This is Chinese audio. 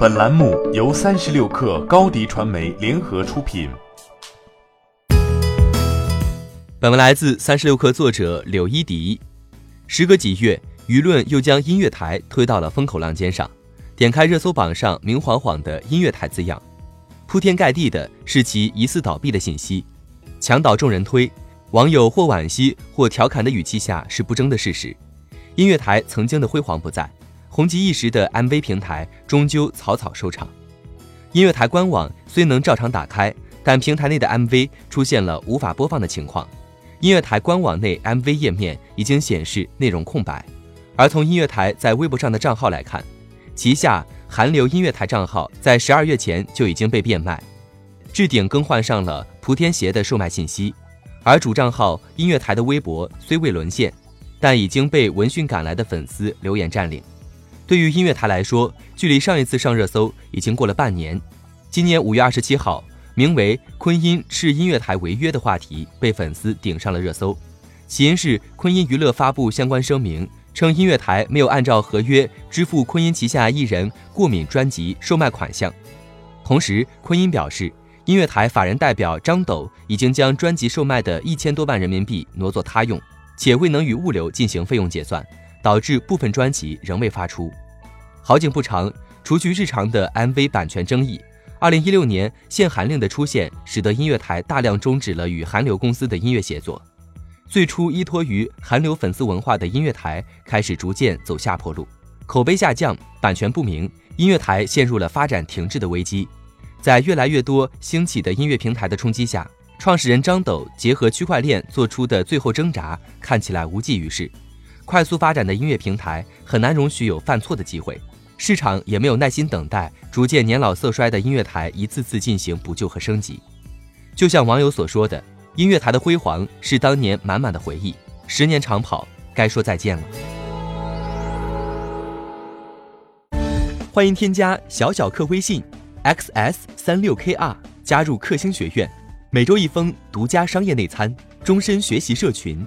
本栏目由三十六氪高低传媒联合出品。本文来自三十六氪作者柳一迪。时隔几月，舆论又将音乐台推到了风口浪尖上。点开热搜榜上明晃晃的音乐台字样，铺天盖地的是其疑似倒闭的信息。墙倒众人推，网友或惋惜或调侃的语气下是不争的事实。音乐台曾经的辉煌不在。红极一时的 MV 平台终究草草收场，音乐台官网虽能照常打开，但平台内的 MV 出现了无法播放的情况。音乐台官网内 MV 页面已经显示内容空白，而从音乐台在微博上的账号来看，旗下韩流音乐台账号在十二月前就已经被变卖，置顶更换上了莆田鞋的售卖信息，而主账号音乐台的微博虽未沦陷，但已经被闻讯赶来的粉丝留言占领。对于音乐台来说，距离上一次上热搜已经过了半年。今年五月二十七号，名为“昆音斥音乐台违约”的话题被粉丝顶上了热搜。起因是昆音娱乐发布相关声明，称音乐台没有按照合约支付昆音旗下艺人过敏专辑售卖款项。同时，昆音表示，音乐台法人代表张斗已经将专辑售卖的一千多万人民币挪作他用，且未能与物流进行费用结算。导致部分专辑仍未发出。好景不长，除去日常的 MV 版权争议，二零一六年限韩令的出现，使得音乐台大量终止了与韩流公司的音乐协作。最初依托于韩流粉丝文化的音乐台，开始逐渐走下坡路，口碑下降，版权不明，音乐台陷入了发展停滞的危机。在越来越多兴起的音乐平台的冲击下，创始人张斗结合区块链做出的最后挣扎，看起来无济于事。快速发展的音乐平台很难容许有犯错的机会，市场也没有耐心等待逐渐年老色衰的音乐台一次次进行补救和升级。就像网友所说的，音乐台的辉煌是当年满满的回忆，十年长跑该说再见了。欢迎添加小小客微信 xs 三六 kr 加入克星学院，每周一封独家商业内参，终身学习社群。